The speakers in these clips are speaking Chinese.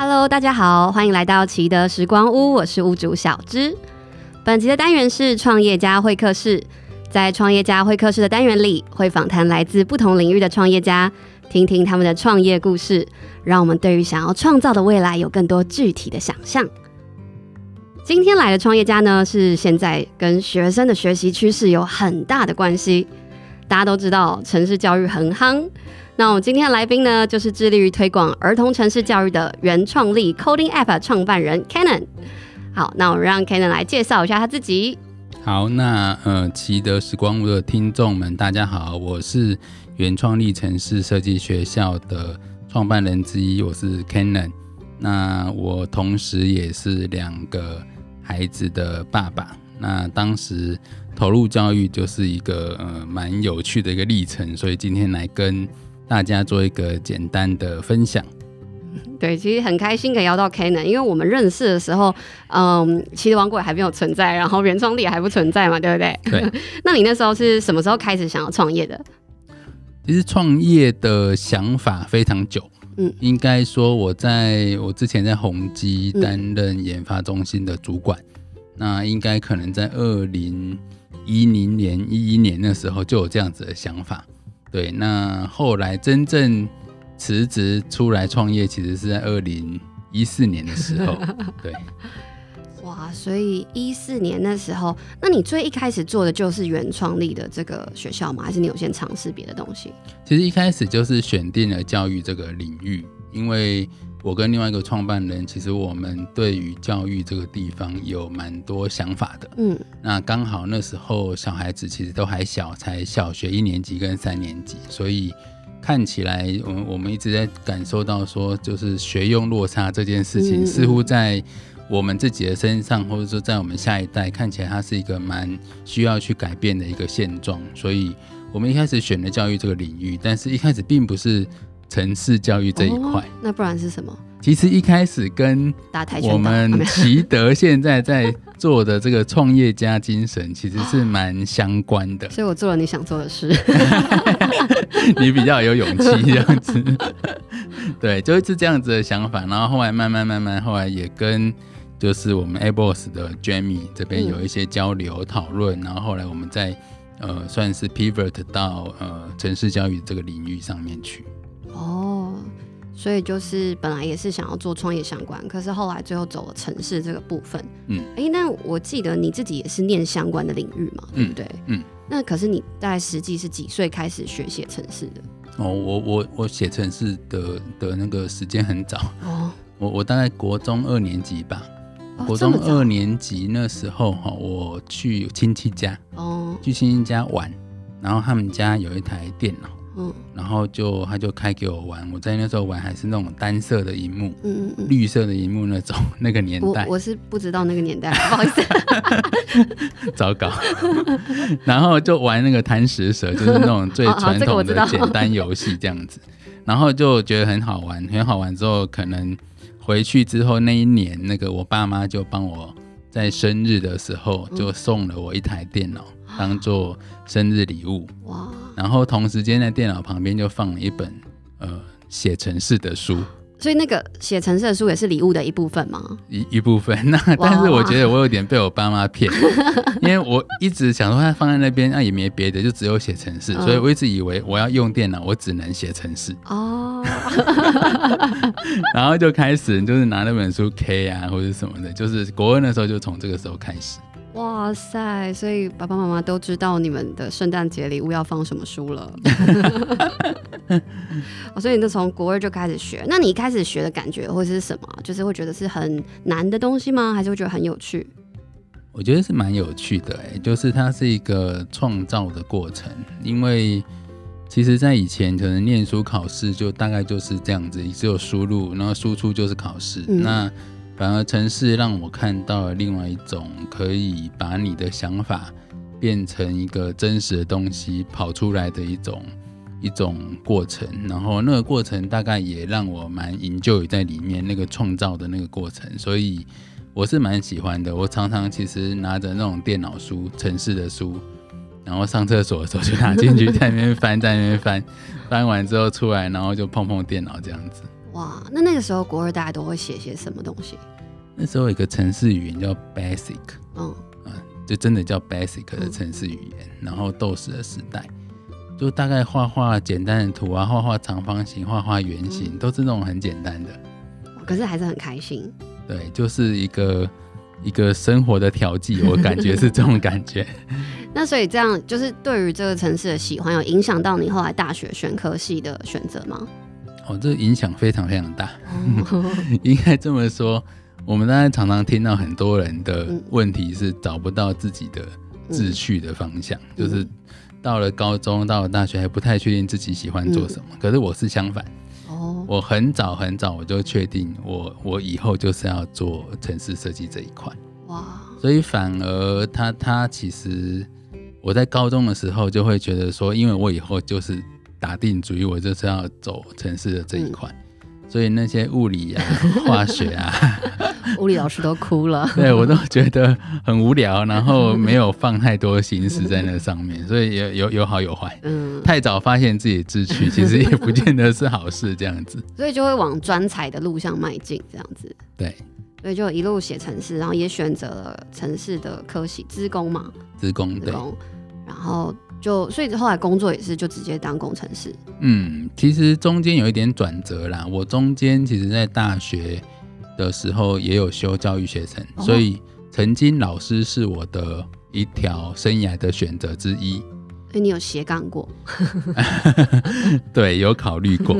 Hello，大家好，欢迎来到奇德时光屋，我是屋主小芝。本集的单元是创业家会客室，在创业家会客室的单元里，会访谈来自不同领域的创业家，听听他们的创业故事，让我们对于想要创造的未来有更多具体的想象。今天来的创业家呢，是现在跟学生的学习趋势有很大的关系。大家都知道，城市教育很夯。那我们今天的来宾呢，就是致力于推广儿童城市教育的原创力 Coding App 创办人 Canon。好，那我们让 Canon 来介绍一下他自己。好，那呃，奇德时光屋的听众们，大家好，我是原创力城市设计学校的创办人之一，我是 Canon。那我同时也是两个孩子的爸爸。那当时投入教育就是一个呃蛮有趣的一个历程，所以今天来跟大家做一个简单的分享。对，其实很开心可以邀到 Cannon，因为我们认识的时候，嗯，其实王国也还没有存在，然后原创力也还不存在嘛，对不对？对。那你那时候是什么时候开始想要创业的？其实创业的想法非常久，嗯，应该说我在我之前在宏基担任研发中心的主管，嗯、那应该可能在二零一零年、一一年那时候就有这样子的想法。对，那后来真正辞职出来创业，其实是在二零一四年的时候。对，哇，所以一四年那时候，那你最一开始做的就是原创力的这个学校吗？还是你有先尝试别的东西？其实一开始就是选定了教育这个领域，因为。我跟另外一个创办人，其实我们对于教育这个地方有蛮多想法的。嗯，那刚好那时候小孩子其实都还小，才小学一年级跟三年级，所以看起来，我们我们一直在感受到说，就是学用落差这件事情，似乎在我们自己的身上，或者说在我们下一代，看起来它是一个蛮需要去改变的一个现状。所以我们一开始选了教育这个领域，但是一开始并不是。程式教育这一块，哦，那不然是什么？其实一开始跟我们习德现在在做的这个创业家精神，其实是蛮相关的。所以我做了你想做的事，你比较有勇气这样子。对，就是这样子的想法。然后后来慢慢慢慢，后来也跟就是我们 AppBoss 的 Jamie 这边有一些交流讨论，嗯。然后后来我们再呃算是 pivot 到呃城市教育这个领域上面去。哦，所以就是本来也是想要做创业相关，可是后来最后走了城市这个部分。嗯，哎、欸，那我记得你自己也是念相关的领域嘛，对不对？嗯，那可是你大概实际是几岁开始学写城市的？哦，我我我写城市的的那个时间很早。哦，我我大概国中二年级吧。哦、国中二年级那时候哈，我去亲戚家，哦，去亲戚家玩，然后他们家有一台电脑。嗯，然后就他就开给我玩，我在那时候玩还是那种单色的荧幕，嗯嗯，绿色的荧幕那种那个年代，我，我是不知道那个年代，不好意思，糟糕。然后就玩那个贪食蛇，就是那种最传统的简单游戏这样子，然后就觉得很好玩，很好玩之后，可能回去之后那一年，那个我爸妈就帮我在生日的时候就送了我一台电脑。当做生日礼物。哇，然后同时间在电脑旁边就放了一本呃写程式的书，所以那个写程式的书也是礼物的一部分吗？一一部分，那但是我觉得我有点被我爸妈骗，因为我一直想说他放在那边，那、啊、也没别的，就只有写程式，所以我一直以为我要用电脑，我只能写程式。哦，然后就开始就是拿那本书 K 啊或者什么的，就是国文的时候就从这个时候开始。哇塞！所以爸爸妈妈都知道你们的圣诞节礼物要放什么书了。所以你就从国二就开始学。那你一开始学的感觉会是什么？就是会觉得是很难的东西吗？还是会觉得很有趣？我觉得是蛮有趣的，哎，就是它是一个创造的过程。因为其实，在以前可能念书考试就大概就是这样子，只有输入，然后输出就是考试。嗯、那反而城市让我看到了另外一种可以把你的想法变成一个真实的东西跑出来的一种一种过程，然后那个过程大概也让我蛮营救在里面那个创造的那个过程，所以我是蛮喜欢的。我常常其实拿着那种电脑书、城市的书，然后上厕所的时候就拿进去在那边翻，在那边翻，翻完之后出来，然后就碰碰电脑这样子。哇，那那个时候国二大家都会写些什么东西？那时候有一个程式语言叫 Basic，嗯，啊，就真的叫 Basic 的程式语言。嗯、然后 DOS 的时代，就大概画画简单的图啊，画画长方形，画画圆形，嗯、都是那种很简单的。可是还是很开心。对，就是一个一个生活的调剂，我感觉是这种感觉。那所以这样，就是对于这个城市的喜欢，有影响到你后来大学选科系的选择吗？哦，这个影响非常非常大，应该这么说。我们大家常常听到很多人的问题是找不到自己的志趣的方向，嗯、就是到了高中，到了大学还不太确定自己喜欢做什么。嗯、可是我是相反，哦，我很早很早我就确定我我以后就是要做城市设计这一块。哇，所以反而他他其实我在高中的时候就会觉得说，因为我以后就是。打定主意，我就是要走城市的这一块，嗯、所以那些物理啊、化学啊，物理老师都哭了。对，我都觉得很无聊，然后没有放太多心思在那上面，所以有有有好有坏。嗯，太早发现自己的志趣，其实也不见得是好事。这样子，所以就会往专才的路上迈进。这样子，对，所以就一路写城市，然后也选择了城市的科系，资工嘛，资工，对，然后。就所以后来工作也是就直接当工程师。嗯，其实中间有一点转折啦。我中间其实在大学的时候也有修教育学程，哦、所以曾经老师是我的一条生涯的选择之一。所以你有斜杠过？对，有考虑过。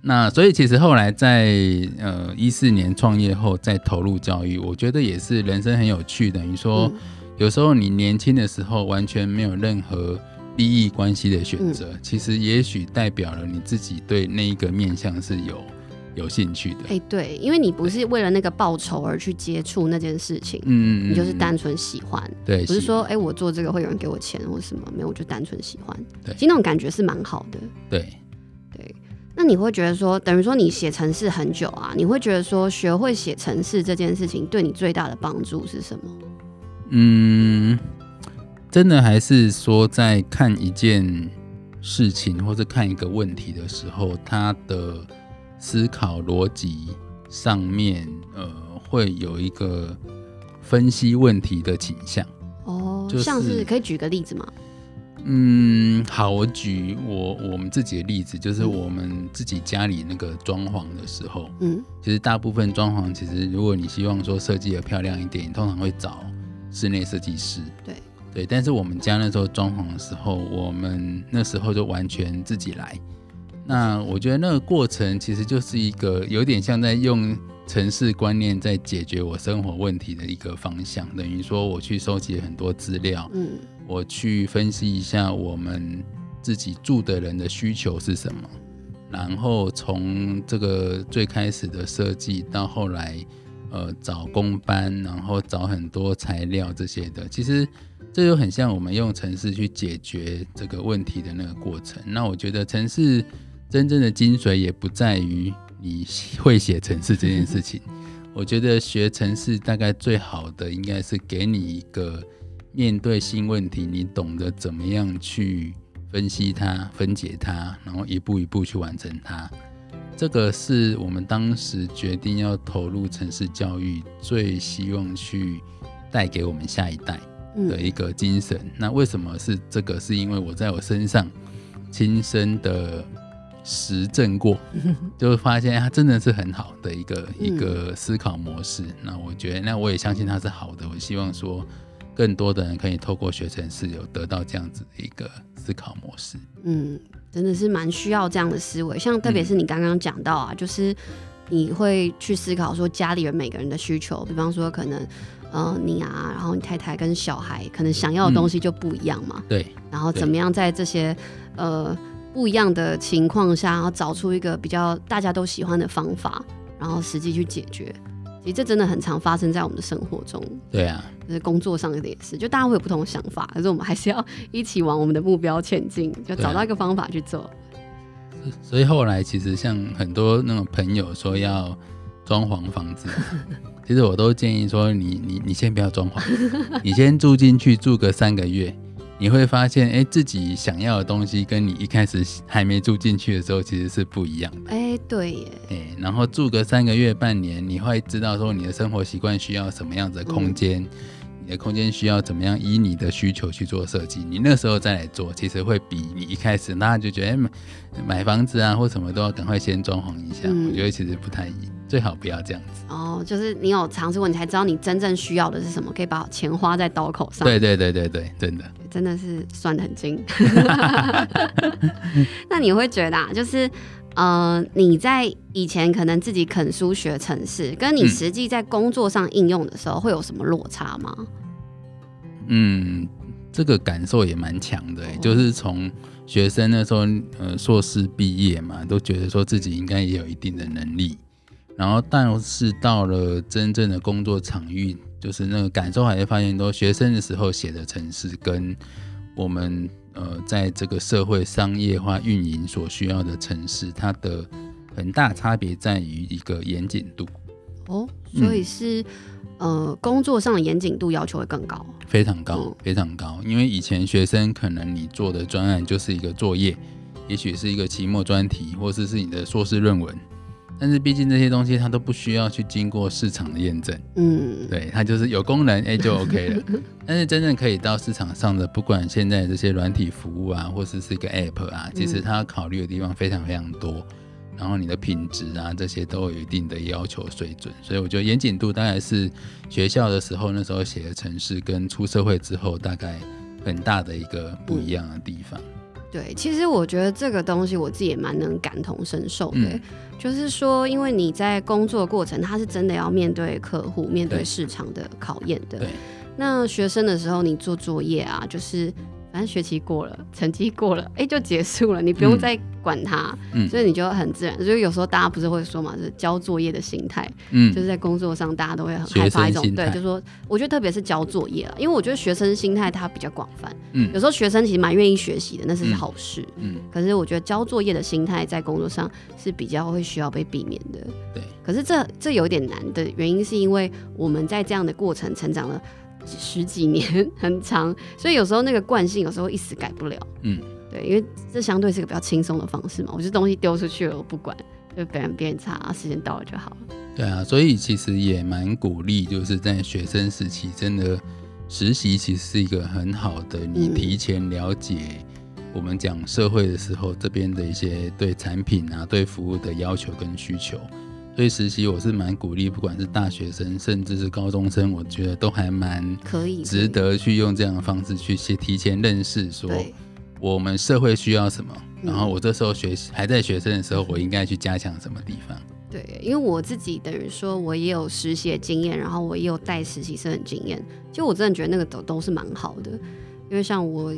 那所以其实后来在呃一四年创业后再投入教育，我觉得也是人生很有趣。等于说。嗯有时候你年轻的时候完全没有任何利益关系的选择，嗯、其实也许代表了你自己对那一个面向是有有兴趣的。哎、欸，对，因为你不是为了那个报酬而去接触那件事情，嗯，你就是单纯喜欢，对，不是说哎、欸、我做这个会有人给我钱或什么，没有，我就单纯喜欢。对，其实那种感觉是蛮好的。对，对，那你会觉得说，等于说你写程式很久啊，你会觉得说学会写程式这件事情对你最大的帮助是什么？嗯，真的还是说，在看一件事情或者看一个问题的时候，他的思考逻辑上面，呃，会有一个分析问题的倾向。哦，就是、像是可以举个例子吗？嗯，好，我举我我们自己的例子，就是我们自己家里那个装潢的时候，嗯，其实大部分装潢，其实如果你希望说设计的漂亮一点，你通常会找。室内设计师，对对，但是我们家那时候装潢的时候，我们那时候就完全自己来。那我觉得那个过程其实就是一个有点像在用城市观念在解决我生活问题的一个方向。等于说我去收集很多资料，嗯，我去分析一下我们自己住的人的需求是什么，然后从这个最开始的设计到后来。呃，找工班，然后找很多材料这些的，其实这就很像我们用城市去解决这个问题的那个过程。那我觉得城市真正的精髓也不在于你会写城市这件事情。我觉得学城市大概最好的应该是给你一个面对新问题，你懂得怎么样去分析它、分解它，然后一步一步去完成它。这个是我们当时决定要投入城市教育，最希望去带给我们下一代的一个精神。嗯、那为什么是这个？是因为我在我身上亲身的实证过，就会发现它真的是很好的一个一个思考模式。那我觉得，那我也相信它是好的。我希望说，更多的人可以透过学程式有得到这样子的一个思考模式。嗯。真的是蛮需要这样的思维，像特别是你刚刚讲到啊，嗯、就是你会去思考说家里人每个人的需求，比方说可能呃你啊，然后你太太跟小孩可能想要的东西就不一样嘛，嗯、对，然后怎么样在这些呃不一样的情况下，然后找出一个比较大家都喜欢的方法，然后实际去解决。其实这真的很常发生在我们的生活中。对啊，就是工作上的也是，就大家会有不同的想法，可是我们还是要 一起往我们的目标前进，就找到一个方法去做。啊、所以后来其实像很多那种朋友说要装潢房子，其实我都建议说你你你先不要装潢，你先住进去住个三个月，你会发现，哎，自己想要的东西跟你一开始还没住进去的时候其实是不一样的。哎，对耶。哎，然后住个三个月、半年，你会知道说你的生活习惯需要什么样子的空间，嗯、你的空间需要怎么样以你的需求去做设计。你那时候再来做，其实会比你一开始那就觉得，哎，买房子啊或什么都要赶快先装潢一下。嗯、我觉得其实不太一。最好不要这样子哦，就是你有尝试过，你才知道你真正需要的是什么，可以把钱花在刀口上。对对对对对，真的，真的是算得很精。那你会觉得啊，就是呃，你在以前可能自己啃书学城市，跟你实际在工作上应用的时候，会有什么落差吗？嗯，这个感受也蛮强的，哦，就是从学生那时候，呃，硕士毕业嘛，都觉得说自己应该也有一定的能力。然后，但是到了真正的工作场域，就是那个感受，还是发现，说学生的时候写的城市，跟我们呃在这个社会商业化运营所需要的城市，它的很大差别在于一个严谨度。哦，所以是、嗯、呃工作上的严谨度要求会更高，非常高，非常高。因为以前学生可能你做的专案就是一个作业，也许是一个期末专题，或者是你的硕士论文。但是毕竟这些东西它都不需要去经过市场的验证，嗯，对，它就是有功能，哎，就 OK 了。但是真正可以到市场上的，不管现在这些软体服务啊，或是是一个 App 啊，其实它考虑的地方非常非常多。然后你的品质啊，这些都有一定的要求水准。所以我觉得严谨度大概是学校的时候那时候写的城市，跟出社会之后大概很大的一个不一样的地方。对，其实我觉得这个东西我自己也蛮能感同身受的，嗯、就是说，因为你在工作过程，他是真的要面对客户、面对市场的考验的。对，那学生的时候，你做作业啊，就是。反正学期过了，成绩过了，哎、欸，就结束了，你不用再管它，嗯、所以你就很自然。所以有时候大家不是会说嘛，就是交作业的心态，嗯，就是在工作上大家都会很害怕一种，对，就是说我觉得特别是交作业了，因为我觉得学生心态它比较广泛，嗯，有时候学生其实蛮愿意学习的，那是好事，嗯，可是我觉得交作业的心态在工作上是比较会需要被避免的，对。可是这这有点难的原因是因为我们在这样的过程成长了。十几年 很长，所以有时候那个惯性有时候一时改不了。嗯，对，因为这相对是个比较轻松的方式嘛。我就东西丢出去了，我不管，就别人别人查，时间到了就好了。对啊，所以其实也蛮鼓励，就是在学生时期，真的实习其实是一个很好的，你提前了解我们讲社会的时候，这边的一些对产品啊、对服务的要求跟需求。所以实习我是蛮鼓励，不管是大学生甚至是高中生，我觉得都还蛮可以值得去用这样的方式去先提前认识，说我们社会需要什么，然后我这时候学习还在学生的时候，我应该去加强什么地方。对，因为我自己等于说我也有实习的经验，然后我也有带实习生的经验，其实我真的觉得那个都都是蛮好的，因为像我。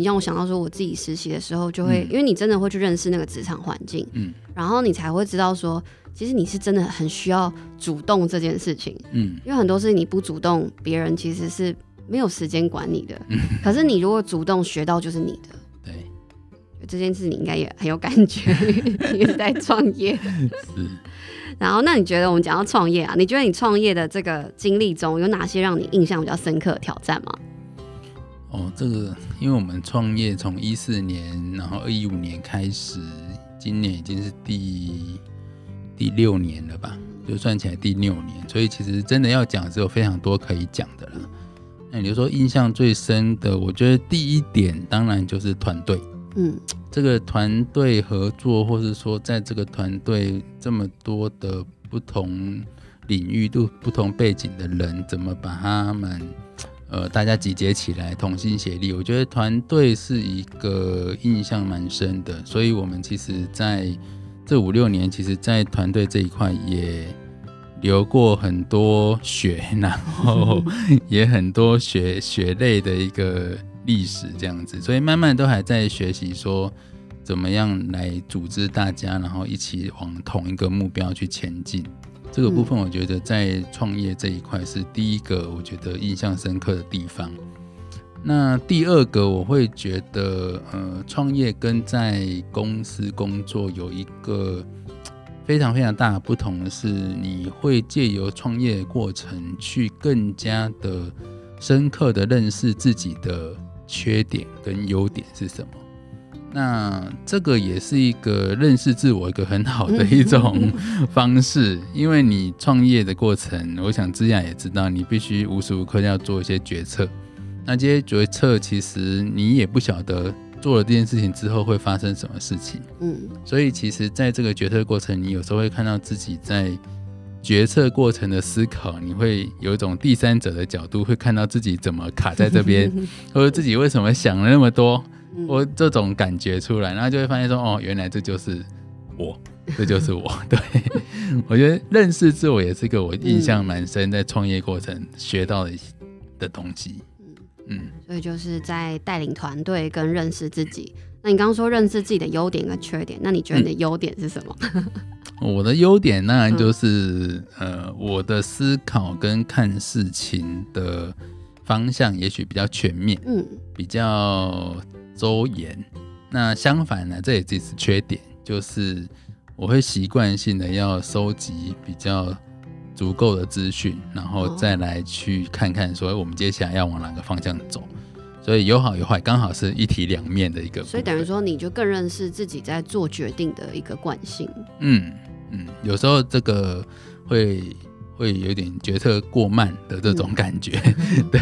你让我想到说，我自己实习的时候就会，嗯、因为你真的会去认识那个职场环境，嗯，然后你才会知道说，其实你是真的很需要主动这件事情，嗯，因为很多事情你不主动，别人其实是没有时间管你的，嗯、可是你如果主动学到就是你的，对，这件事你应该也很有感觉，因为在创业，是，然后那你觉得我们讲到创业啊，你觉得你创业的这个经历中有哪些让你印象比较深刻的挑战吗？哦，这个，因为我们创业从一四年，然后二一五年开始，今年已经是第第六年了吧？就算起来第六年，所以其实真的要讲，是有非常多可以讲的了。那你就说印象最深的，我觉得第一点当然就是团队，嗯，这个团队合作，或是说在这个团队这么多的不同领域、都不同背景的人，怎么把他们。呃，大家集结起来，同心协力，我觉得团队是一个印象蛮深的。所以，我们其实在这五六年，其实，在团队这一块也流过很多血，然后也很多血血泪的一个历史，这样子。所以，慢慢都还在学习，说怎么样来组织大家，然后一起往同一个目标去前进。这个部分我觉得在创业这一块是第一个，我觉得印象深刻的地方。那第二个，我会觉得，呃，创业跟在公司工作有一个非常非常大的不同的是，你会借由创业过程去更加的深刻的认识自己的缺点跟优点是什么。那这个也是一个认识自我一个很好的一种方式，因为你创业的过程，我想之雅也知道，你必须无时无刻要做一些决策。那这些决策其实你也不晓得做了这件事情之后会发生什么事情。嗯，所以其实在这个决策过程，你有时候会看到自己在决策过程的思考，你会有一种第三者的角度，会看到自己怎么卡在这边，或者自己为什么想了那么多。我这种感觉出来，然后就会发现说，哦，原来这就是我，这就是我。对，我觉得认识自我也是一个我印象蛮深，在创业过程学到的的东西。嗯，所以就是在带领团队跟认识自己。那你刚刚说认识自己的优点跟缺点，那你觉得你的优点是什么？嗯、我的优点当然就是，呃，我的思考跟看事情的方向也许比较全面，嗯，比较。周延，那相反呢？这也只是缺点，就是我会习惯性的要收集比较足够的资讯，然后再来去看看说我们接下来要往哪个方向走。所以有好有坏，刚好是一体两面的一个。所以等于说，你就更认识自己在做决定的一个惯性。嗯嗯，有时候这个会。会有点决策过慢的这种感觉，嗯、对，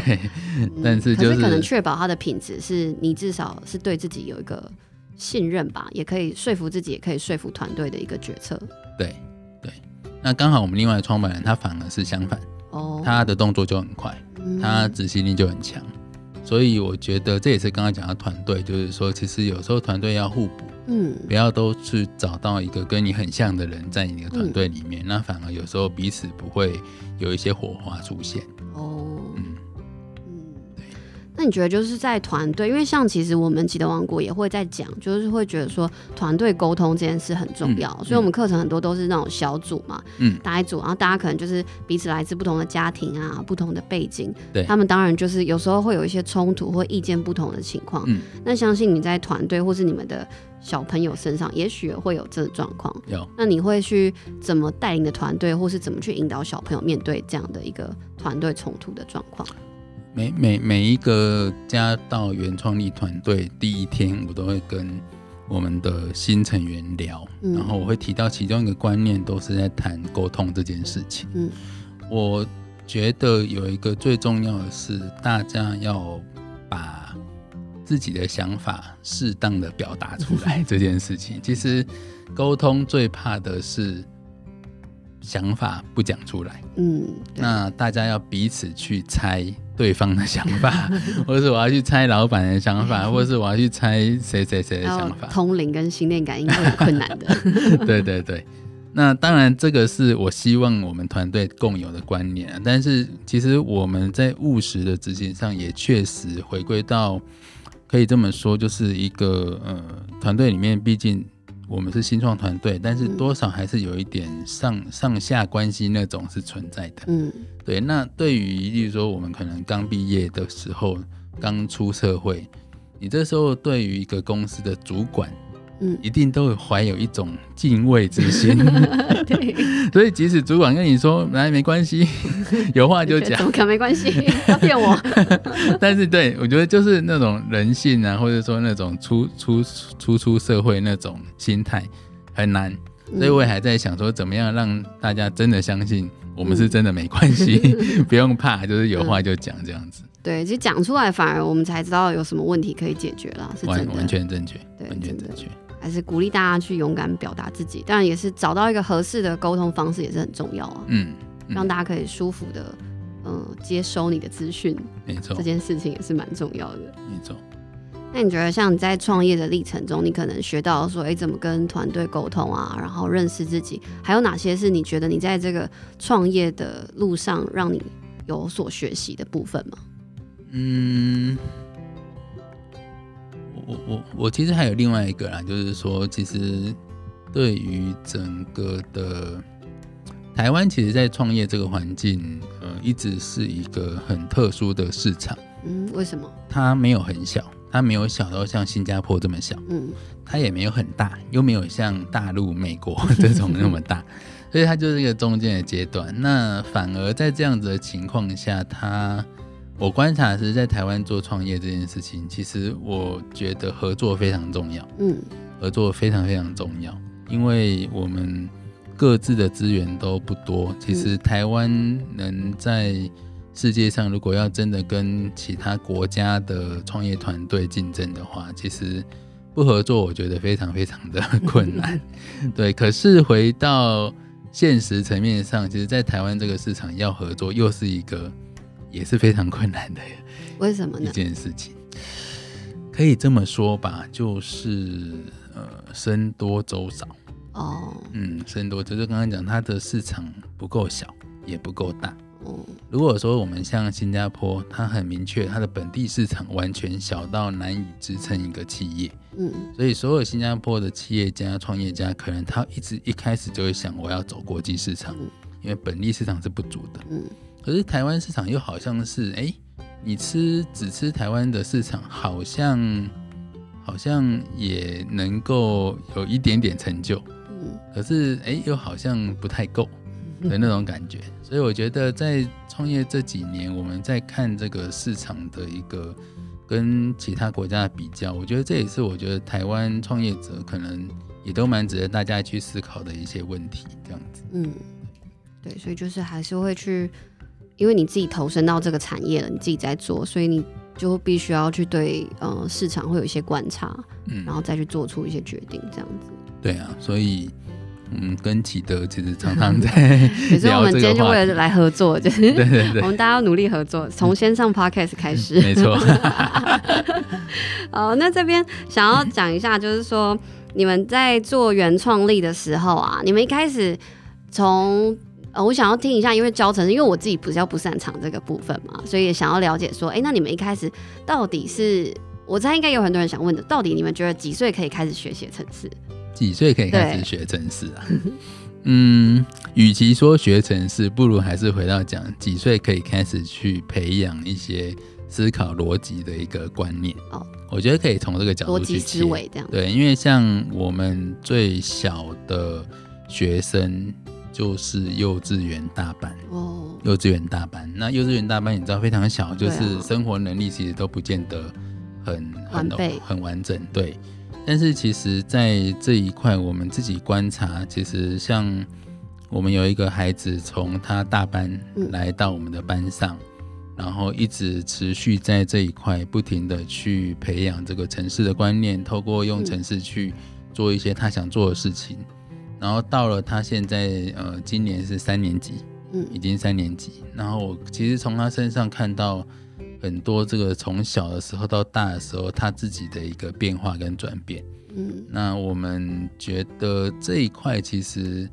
嗯、但是就是可，能确保它的品质是你至少是对自己有一个信任吧，也可以说服自己，也可以说服团队的一个决策。对对，那刚好我们另外创办人他反而是相反，哦，他的动作就很快，嗯、他执行力就很强。所以我觉得这也是刚刚讲的团队，就是说，其实有时候团队要互补，嗯，不要都去找到一个跟你很像的人在你的团队里面，嗯、那反而有时候彼此不会有一些火花出现。哦。嗯。那你觉得就是在团队，因为像其实我们启德王国也会在讲，就是会觉得说团队沟通这件事很重要，嗯、所以我们课程很多都是那种小组嘛，嗯，搭一组，然后大家可能就是彼此来自不同的家庭啊，不同的背景，对，他们当然就是有时候会有一些冲突或意见不同的情况，嗯，那相信你在团队或是你们的小朋友身上，也许会有这个状况，有，那你会去怎么带领的团队，或是怎么去引导小朋友面对这样的一个团队冲突的状况？每每每一个加到原创力团队第一天，我都会跟我们的新成员聊，嗯、然后我会提到其中一个观念，都是在谈沟通这件事情。嗯，我觉得有一个最重要的是，大家要把自己的想法适当的表达出来。这件事情，其实沟通最怕的是想法不讲出来。嗯，那大家要彼此去猜。对方的想法，或者是我要去猜老板的想法，或者是我要去猜谁谁谁的想法。通灵跟心电感应会有困难的。对对对，那当然这个是我希望我们团队共有的观念，但是其实我们在务实的执行上也确实回归到，可以这么说，就是一个呃团队里面，毕竟。我们是新创团队，但是多少还是有一点上上下关系那种是存在的。嗯，对。那对于，例如说我们可能刚毕业的时候，刚出社会，你这时候对于一个公司的主管。嗯，一定都会怀有一种敬畏之心。对，所以即使主管跟你说来没关系，有话就讲，怎么可能没关系？他骗我。但是对我觉得就是那种人性啊，或者说那种初初初出社会那种心态很难，所以我也还在想说怎么样让大家真的相信我们是真的没关系，不用怕，就是有话就讲这样子。对，其实讲出来反而我们才知道有什么问题可以解决了，是真的，完全正确，对，完全正确。还是鼓励大家去勇敢表达自己，当然也是找到一个合适的沟通方式也是很重要啊。嗯，嗯，让大家可以舒服的，嗯、呃，接收你的资讯。没错，这件事情也是蛮重要的。没错。那你觉得，像你在创业的历程中，你可能学到说，哎，怎么跟团队沟通啊，然后认识自己，还有哪些是你觉得你在这个创业的路上让你有所学习的部分吗？嗯。我我我其实还有另外一个啦，就是说，其实对于整个的台湾，其实，在创业这个环境，呃，一直是一个很特殊的市场。嗯，为什么？它没有很小，它没有小到像新加坡这么小。嗯，它也没有很大，又没有像大陆、美国 这种那么大，所以它就是一个中间的阶段。那反而在这样子的情况下，它我观察是在台湾做创业这件事情，其实我觉得合作非常重要。嗯，合作非常非常重要，因为我们各自的资源都不多。其实台湾能在世界上，如果要真的跟其他国家的创业团队竞争的话，其实不合作，我觉得非常非常的 困难。对，可是回到现实层面上，其实，在台湾这个市场要合作，又是一个也是非常困难的。为什么呢？一件事情可以这么说吧，就是呃，僧多粥少。哦，嗯，僧多就是刚刚讲，它的市场不够小，也不够大。哦，如果说我们像新加坡，它很明确，它的本地市场完全小到难以支撑一个企业。嗯，所以所有新加坡的企业家、创业家，可能他一直一开始就会想，我要走国际市场，因为本地市场是不足的。嗯，可是台湾市场又好像是，哎，你吃只吃台湾的市场，好像好像也能够有一点点成就。嗯，可是哎，又好像不太够。的那种感觉，所以我觉得在创业这几年，我们在看这个市场的一个跟其他国家的比较，我觉得这也是我觉得台湾创业者可能也都蛮值得大家去思考的一些问题，这样子。嗯，对，所以就是还是会去，因为你自己投身到这个产业了，你自己在做，所以你就必须要去对呃市场会有一些观察，嗯，然后再去做出一些决定，这样子。对啊，所以。嗯，跟启德其实常常 在聊这个话题。所以我们今天就为了来合作，就是 对对对，我们大家要努力合作，从先上 Podcast 开始。没错。哦，那这边想要讲一下，就是说你们在做原创力的时候啊，你们一开始从呃，我想要听一下，因为教程式，因为我自己比较不擅长这个部分嘛，所以也想要了解说，哎，那你们一开始到底是，我猜应该有很多人想问的，到底你们觉得几岁可以开始学写程式？几岁可以开始学程式啊？嗯，与其说学程式，不如还是回到讲几岁可以开始去培养一些思考逻辑的一个观念。哦，我觉得可以从这个角度去思维这样。对，因为像我们最小的学生就是幼稚园大班哦，幼稚园大班。那幼稚园大班你知道非常小，就是生活能力其实都不见得很很很完整。对。但是其实，在这一块，我们自己观察，其实像我们有一个孩子，从他大班来到我们的班上，然后一直持续在这一块不停的去培养这个城市的观念，透过用城市去做一些他想做的事情，然后到了他现在呃，今年是三年级，嗯，已经三年级，然后我其实从他身上看到。很多这个从小的时候到大的时候，他自己的一个变化跟转变。嗯，那我们觉得这一块其实，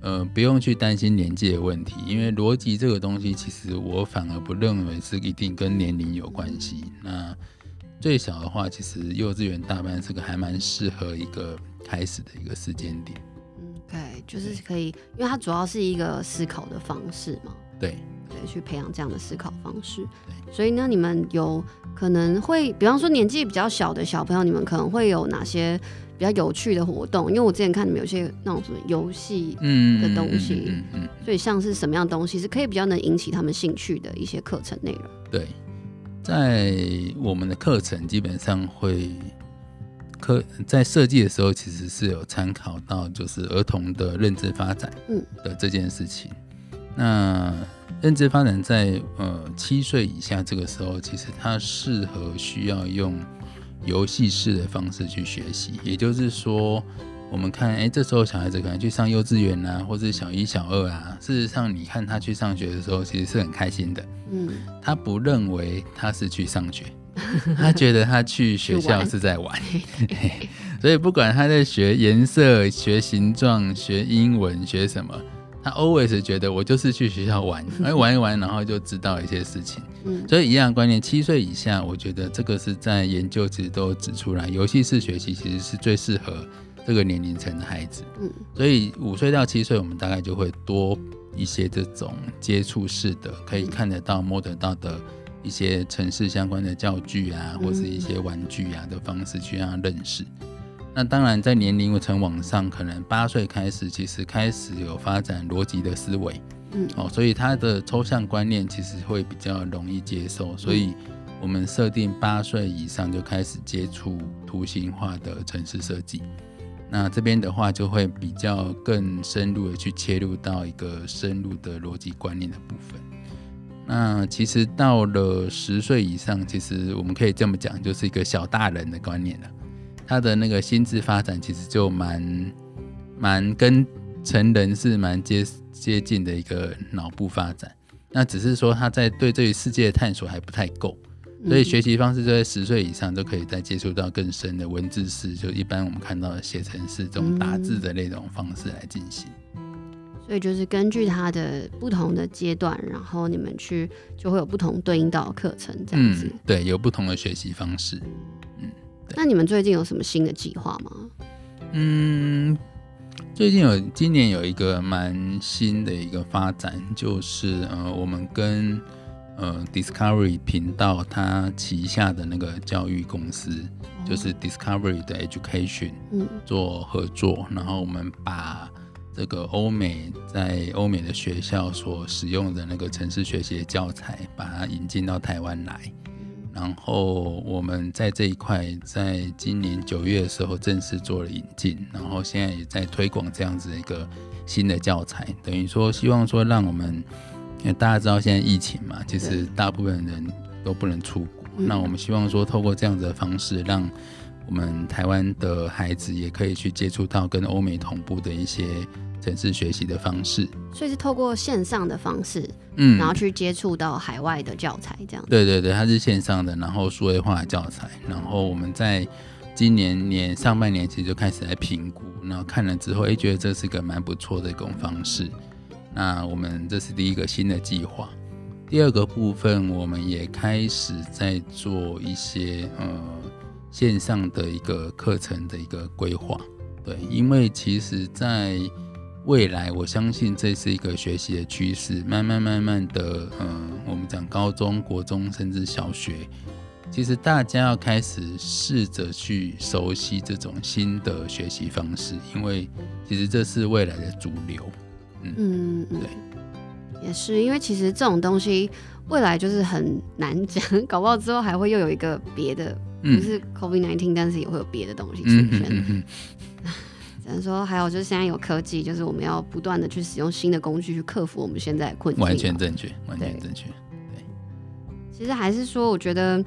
呃，不用去担心年纪的问题，因为逻辑这个东西，其实我反而不认为是一定跟年龄有关系。那最小的话，其实幼稚园大班是个还蛮适合一个开始的一个时间点。嗯，对，就是可以，因为它主要是一个思考的方式嘛。对。对，去培养这样的思考方式。对，所以呢，你们有可能会，比方说年纪比较小的小朋友，你们可能会有哪些比较有趣的活动？因为我之前看你们有些那种什么游戏嗯的东西，嗯嗯，所以像是什么样的东西是可以比较能引起他们兴趣的一些课程内容？对，在我们的课程基本上会课在设计的时候，其实是有参考到就是儿童的认知发展嗯的这件事情。嗯、那认知发展在呃七岁以下这个时候，其实它适合需要用游戏式的方式去学习。也就是说，我们看，哎，这时候小孩子可能去上幼稚园啊，或者小一、小二啊。事实上，你看他去上学的时候，其实是很开心的。嗯，他不认为他是去上学，他觉得他去学校是在玩。所以，不管他在学颜色、学形状、学英文、学什么。他 always 觉得我就是去学校玩，而 玩一玩，然后就知道一些事情。嗯，所以一样的观念，七岁以下，我觉得这个是在研究其实都指出来，游戏式学习其实是最适合这个年龄层的孩子。嗯，所以五岁到七岁，我们大概就会多一些这种接触式的，可以看得到、摸得到的一些城市相关的教具啊，或是一些玩具啊的方式去让他认识。那当然，在年龄层往上，可能八岁开始，其实开始有发展逻辑的思维。嗯，哦，所以他的抽象观念其实会比较容易接受，所以我们设定八岁以上就开始接触图形化的城市设计。那这边的话就会比较更深入的去切入到一个深入的逻辑观念的部分。那其实到了十岁以上，其实我们可以这么讲，就是一个小大人的观念了。他的那个心智发展其实就蛮蛮跟成人是蛮接接近的一个脑部发展。那只是说他在对这个世界的探索还不太够。所以学习方式就在十岁以上就可以再接触到更深的文字式，就一般我们看到的写程式这种打字的那种方式来进行。所以就是根据他的不同的阶段，然后你们去就会有不同对应到课程这样子。嗯，对，有不同的学习方式。嗯，那你们最近有什么新的计划吗？嗯，最近有今年有一个蛮新的一个发展，就是呃，我们跟。呃，Discovery 频道它旗下的那个教育公司，哦、就是 Discovery 的 Education，嗯，做合作，然后我们把这个欧美在欧美的学校所使用的那个城市学习的教材，把它引进到台湾来，然后我们在这一块，在今年九月的时候正式做了引进，然后现在也在推广这样子一个新的教材，等于说希望说让我们。因为大家知道现在疫情嘛，其实大部分人都不能出国。那我们希望说，透过这样子的方式，让我们台湾的孩子也可以去接触到跟欧美同步的一些城市学习的方式。所以是透过线上的方式，嗯，然后去接触到海外的教材，这样。对对对，它是线上的，然后数位化的教材。然后我们在今年年上半年其实就开始来评估，然后看了之后，哎，觉得这是个蛮不错的一种方式。那我们这是第一个新的计划，第二个部分我们也开始在做一些呃线上的一个课程的一个规划，对，因为其实在未来，我相信这是一个学习的趋势，慢慢慢慢的，嗯、呃，我们讲高中国中甚至小学，其实大家要开始试着去熟悉这种新的学习方式，因为其实这是未来的主流。嗯嗯，对，也是因为其实这种东西未来就是很难讲，搞不好之后还会又有一个别的，嗯、就是 COVID nineteen，但是也会有别的东西出现。嗯嗯嗯、只能说还有就是现在有科技，就是我们要不断的去使用新的工具去克服我们现在的困境。完全正确，完全正确。对，对其实还是说，我觉得，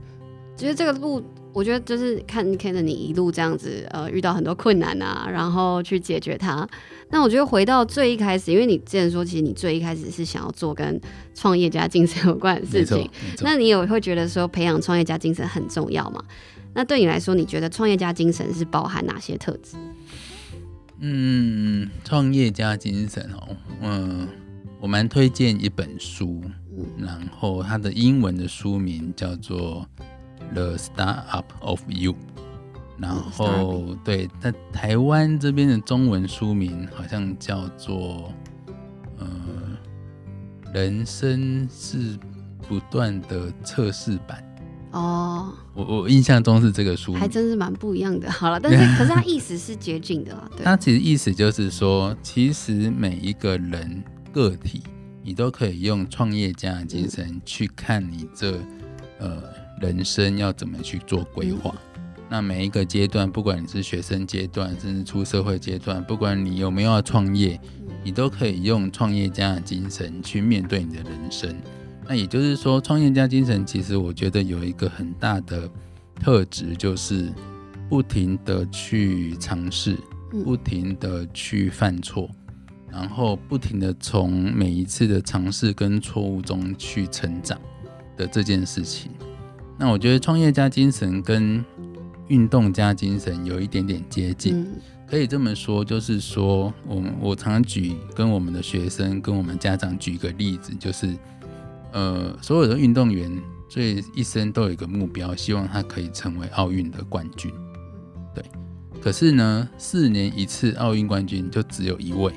其实这个路。我觉得就是看看着你一路这样子，呃，遇到很多困难啊，然后去解决它。那我觉得回到最一开始，因为你之前说，其实你最一开始是想要做跟创业家精神有关的事情。那你有会觉得说培养创业家精神很重要吗？那对你来说，你觉得创业家精神是包含哪些特质？嗯，创业家精神哦，嗯，我蛮推荐一本书，嗯，然后它的英文的书名叫做。The Startup of You，然后对，在台湾这边的中文书名好像叫做呃，人生是不断的测试版哦。我我印象中是这个书名，还真是蛮不一样的。好了，但是可是它意思是接近的啦。对，它其实意思就是说，其实每一个人个体，你都可以用创业家的精神去看你这呃。人生要怎么去做规划？那每一个阶段，不管你是学生阶段，甚至出社会阶段，不管你有没有要创业，你都可以用创业家的精神去面对你的人生。那也就是说，创业家精神其实我觉得有一个很大的特质，就是不停的去尝试，不停的去犯错，然后不停的从每一次的尝试跟错误中去成长的这件事情。那我觉得创业家精神跟运动家精神有一点点接近，可以这么说，就是说，我我常举跟我们的学生跟我们家长举一个例子，就是，呃，所有的运动员最一生都有一个目标，希望他可以成为奥运的冠军，对。可是呢，四年一次奥运冠军就只有一位，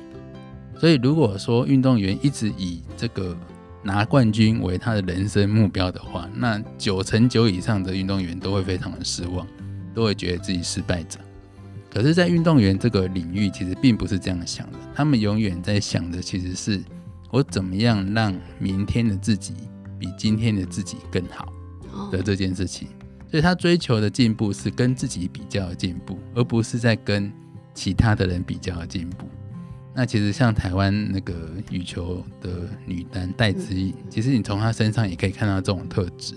所以如果说运动员一直以这个拿冠军为他的人生目标的话，那九成九以上的运动员都会非常的失望，都会觉得自己失败者。可是，在运动员这个领域，其实并不是这样想的。他们永远在想的其实是我怎么样让明天的自己比今天的自己更好的这件事情。所以他追求的进步是跟自己比较的进步，而不是在跟其他的人比较的进步。那其实像台湾那个羽球的女单戴资颖，其实你从她身上也可以看到这种特质。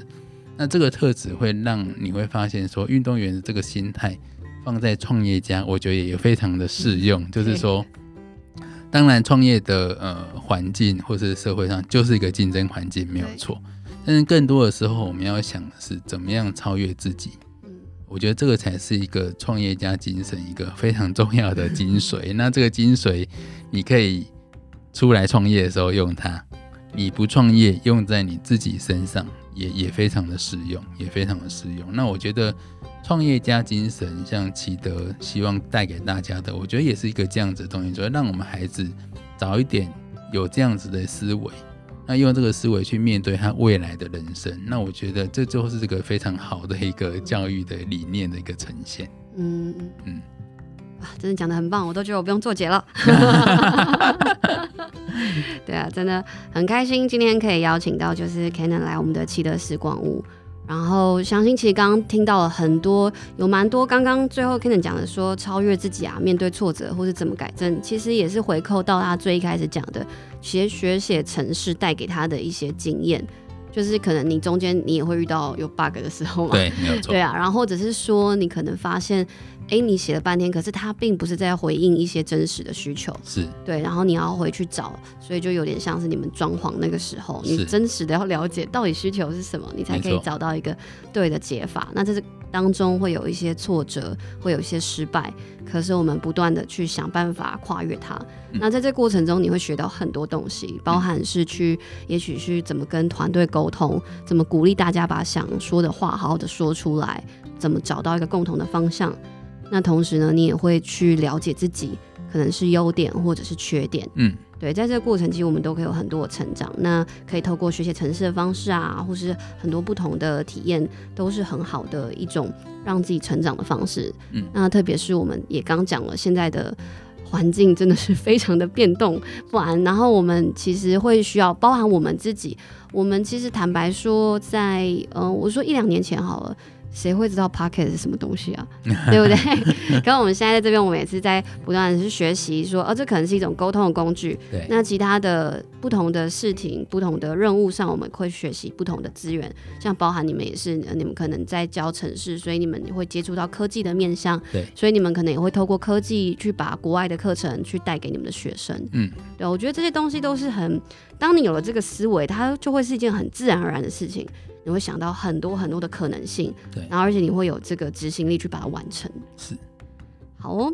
那这个特质会让你会发现说，运动员的这个心态放在创业家，我觉得也非常的适用。就是说，当然创业的呃环境或是社会上就是一个竞争环境，没有错。但是更多的时候，我们要想的是怎么样超越自己。我觉得这个才是一个创业家精神一个非常重要的精髓。那这个精髓，你可以出来创业的时候用它，你不创业用在你自己身上也也非常的适用，也非常的适用。那我觉得创业家精神，像启德希望带给大家的，我觉得也是一个这样子的东西，就是让我们孩子早一点有这样子的思维。那用这个思维去面对他未来的人生，那我觉得这就是这个非常好的一个教育的理念的一个呈现。嗯嗯，哇，真的讲的很棒，我都觉得我不用做结了。对啊，真的很开心，今天可以邀请到就是 Cannon 来我们的启德时光屋。然后相信其实刚刚听到了很多，有蛮多刚刚最后 k e n n 讲的说超越自己啊，面对挫折或是怎么改正，其实也是回扣到他最一开始讲的，其实学写城市带给他的一些经验，就是可能你中间你也会遇到有 bug 的时候嘛，对，没有错，对啊，然后或者是说你可能发现。哎，你写了半天，可是它并不是在回应一些真实的需求，是。对，然后你要回去找，所以就有点像是你们装潢那个时候，你真实的要了解到底需求是什么，你才可以找到一个对的解法。那这是当中会有一些挫折，会有一些失败，可是我们不断的去想办法跨越它。嗯、那在这过程中，你会学到很多东西，包含是去，也许是怎么跟团队沟通，怎么鼓励大家把想说的话好好的说出来，怎么找到一个共同的方向。那同时呢，你也会去了解自己可能是优点或者是缺点。嗯，对，在这个过程，其实我们都可以有很多的成长。那可以透过学习城市的方式啊，或是很多不同的体验，都是很好的一种让自己成长的方式。嗯，那特别是我们也刚讲了，现在的环境真的是非常的变动不安。然后我们其实会需要包含我们自己，我们其实坦白说在，在嗯，我说一两年前好了。谁会知道 Podcast 是什么东西啊？对不对？刚刚我们现在在这边，我们也是在不断的去学习，说，哦，这可能是一种沟通的工具。对。那其他的不同的事情、不同的任务上，我们会学习不同的资源，像包含你们也是，你们可能在教城市，所以你们会接触到科技的面向。对。所以你们可能也会透过科技去把国外的课程去带给你们的学生。嗯。对，我觉得这些东西都是很，当你有了这个思维，它就会是一件很自然而然的事情。你会想到很多很多的可能性，对，然后而且你会有这个执行力去把它完成。是，好哦。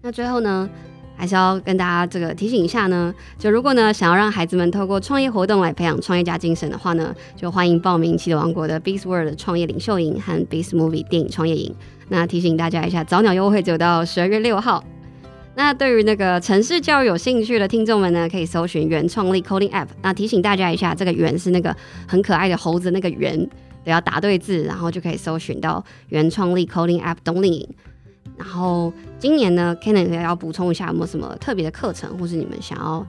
那最后呢，还是要跟大家这个提醒一下呢，就如果呢想要让孩子们透过创业活动来培养创业家精神的话呢，就欢迎报名奇德王国的 Biz World 创业领袖营和 Biz Movie 电影创业营。那提醒大家一下，早鸟优惠就到十二月六号。那对于那个城市教育有兴趣的听众们呢，可以搜寻原创力 Coding App。那提醒大家一下，这个“原”是那个很可爱的猴子那个“原”，都要打对字，然后就可以搜寻到原创力 Coding App 冬令营。然后今年呢，Cannon 也要补充一下，有没有什么特别的课程，或是你们想要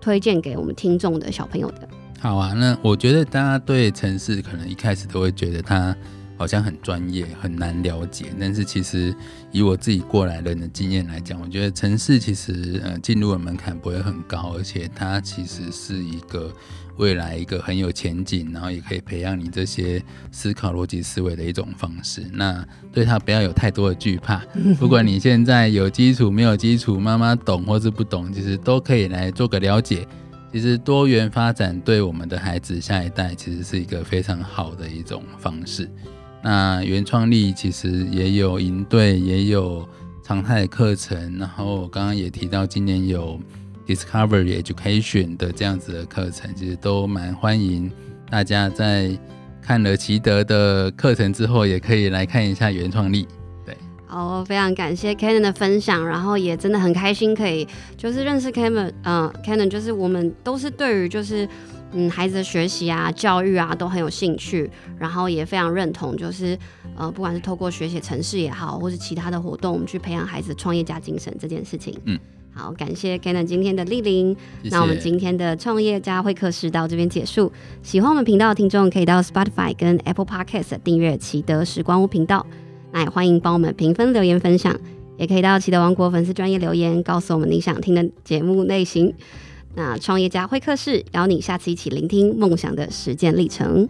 推荐给我们听众的小朋友的？好啊，那我觉得大家对城市可能一开始都会觉得它。好像很专业，很难了解。但是其实以我自己过来人的经验来讲，我觉得城市其实呃进入的门槛不会很高，而且它其实是一个未来一个很有前景，然后也可以培养你这些思考逻辑思维的一种方式。那对它不要有太多的惧怕，不管你现在有基础没有基础，妈妈懂或是不懂，其实都可以来做个了解。其实多元发展对我们的孩子下一代其实是一个非常好的一种方式。那原创力其实也有营队，也有常态课程。然后刚刚也提到，今年有 Discovery Education 的这样子的课程，其实都蛮欢迎大家在看了奇德的课程之后，也可以来看一下原创力。对，好，非常感谢 Cannon 的分享，然后也真的很开心可以就是认识 Cannon，嗯，Cannon 就是我们都是对于就是。嗯，孩子的学习啊、教育啊都很有兴趣，然后也非常认同，就是呃，不管是透过学写城市也好，或是其他的活动，去培养孩子创业家精神这件事情。嗯，好，感谢 Kenneth 今天的莅临。谢谢。那我们今天的创业家会客室到这边结束。喜欢我们频道的听众，可以到 Spotify 跟 Apple Podcast 订阅启德时光屋频道。那也欢迎帮我们评分、留言、分享，也可以到启德王国粉丝专业留言，告诉我们你想听的节目类型。那创业家会客室邀你下次一起聆听梦想的实践历程。